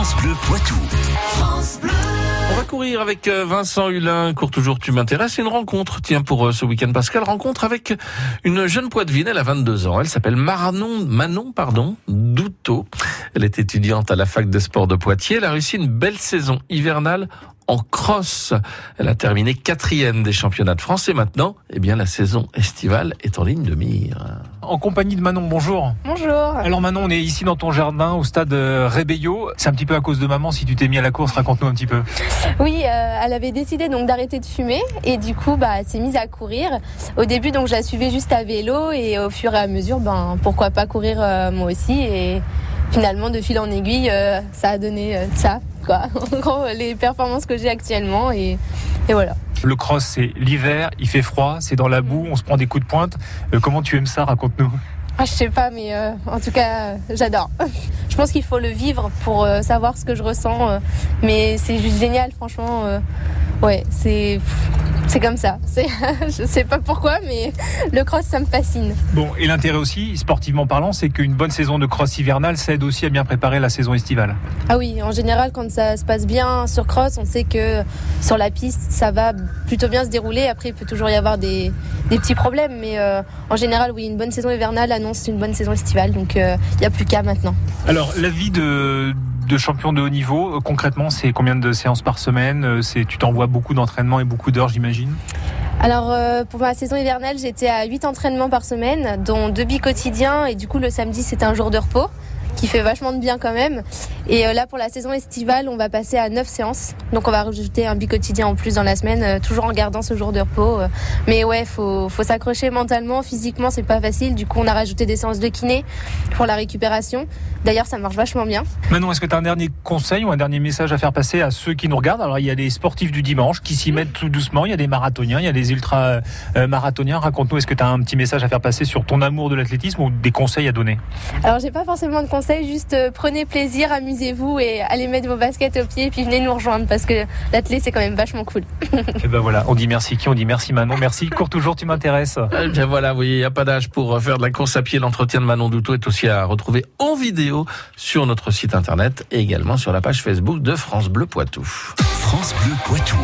France Bleu Poitou. On va courir avec euh, Vincent Hulin. Cours toujours, tu m'intéresses. Une rencontre, tiens, pour euh, ce week-end Pascal. Rencontre avec une jeune poitevine. Elle a 22 ans. Elle s'appelle Manon, Manon, pardon, Douteau. Elle est étudiante à la fac de sport de Poitiers. Elle a réussi une belle saison hivernale en cross. Elle a terminé quatrième des championnats de France et maintenant, eh bien, la saison estivale est en ligne de mire. En compagnie de Manon, bonjour. Bonjour. Alors Manon, on est ici dans ton jardin au stade euh, Rébello. C'est un petit peu à cause de maman si tu t'es mis à la course, raconte-nous un petit peu. Oui, euh, elle avait décidé donc d'arrêter de fumer et du coup bah elle s'est mise à courir. Au début donc je la suivais juste à vélo et au fur et à mesure ben pourquoi pas courir euh, moi aussi et finalement de fil en aiguille euh, ça a donné euh, ça quoi. En gros les performances que j'ai actuellement et, et voilà. Le cross, c'est l'hiver, il fait froid, c'est dans la boue, on se prend des coups de pointe. Euh, comment tu aimes ça Raconte-nous. Ah, je sais pas, mais euh, en tout cas, euh, j'adore. je pense qu'il faut le vivre pour euh, savoir ce que je ressens. mais c'est juste génial, franchement. ouais, c'est c'est comme ça. Je sais pas pourquoi, mais le cross, ça me fascine. Bon, et l'intérêt aussi, sportivement parlant, c'est qu'une bonne saison de cross hivernale, ça aide aussi à bien préparer la saison estivale. Ah oui, en général, quand ça se passe bien sur cross, on sait que sur la piste, ça va plutôt bien se dérouler. Après, il peut toujours y avoir des, des petits problèmes, mais euh, en général, oui, une bonne saison hivernale annonce une bonne saison estivale. Donc, euh, il n'y a plus qu'à maintenant. Alors, la vie de, de champion de haut niveau, euh, concrètement, c'est combien de séances par semaine Euh, C'est Tu t'envoies beaucoup d'entraînements et beaucoup d'heures, j'imagine? Alors euh, pour ma saison hivernale, j'étais à 8 entraînements par semaine, dont deux bi quotidiens et du coup le samedi c'était un jour de repos qui fait vachement de bien quand même. Et là pour la saison estivale, on va passer à 9 séances. Donc on va rajouter un bi quotidien en plus dans la semaine, toujours en gardant ce jour de repos. Mais ouais, faut faut s'accrocher mentalement, physiquement c'est pas facile. Du coup on a rajouté des séances de kiné pour la récupération. D'ailleurs ça marche vachement bien. Manon, est-ce que tu as un dernier conseil ou un dernier message à faire passer à ceux qui nous regardent? Alors, il y a des sportifs du dimanche qui s'y mettent tout doucement, il y a des marathoniens, il y a des ultra-marathoniens. Raconte-nous, est-ce que tu as un petit message à faire passer sur ton amour de l'athlétisme ou des conseils à donner? Alors j'ai pas forcément de conseils, juste euh, prenez plaisir, amusez-vous et allez mettre vos baskets au pied et puis venez nous rejoindre parce que l'athlé c'est quand même vachement cool. Et ben voilà, on dit merci qui On dit merci Manon, merci. Cours toujours, tu m'intéresses. Eh bien voilà, oui, il n'y a pas d'âge pour euh, faire de la course à pied. L'entretien de Manon Douteau est aussi à retrouver en sur notre site internet et également sur la page Facebook de France Bleu Poitou. France Bleu Poitou.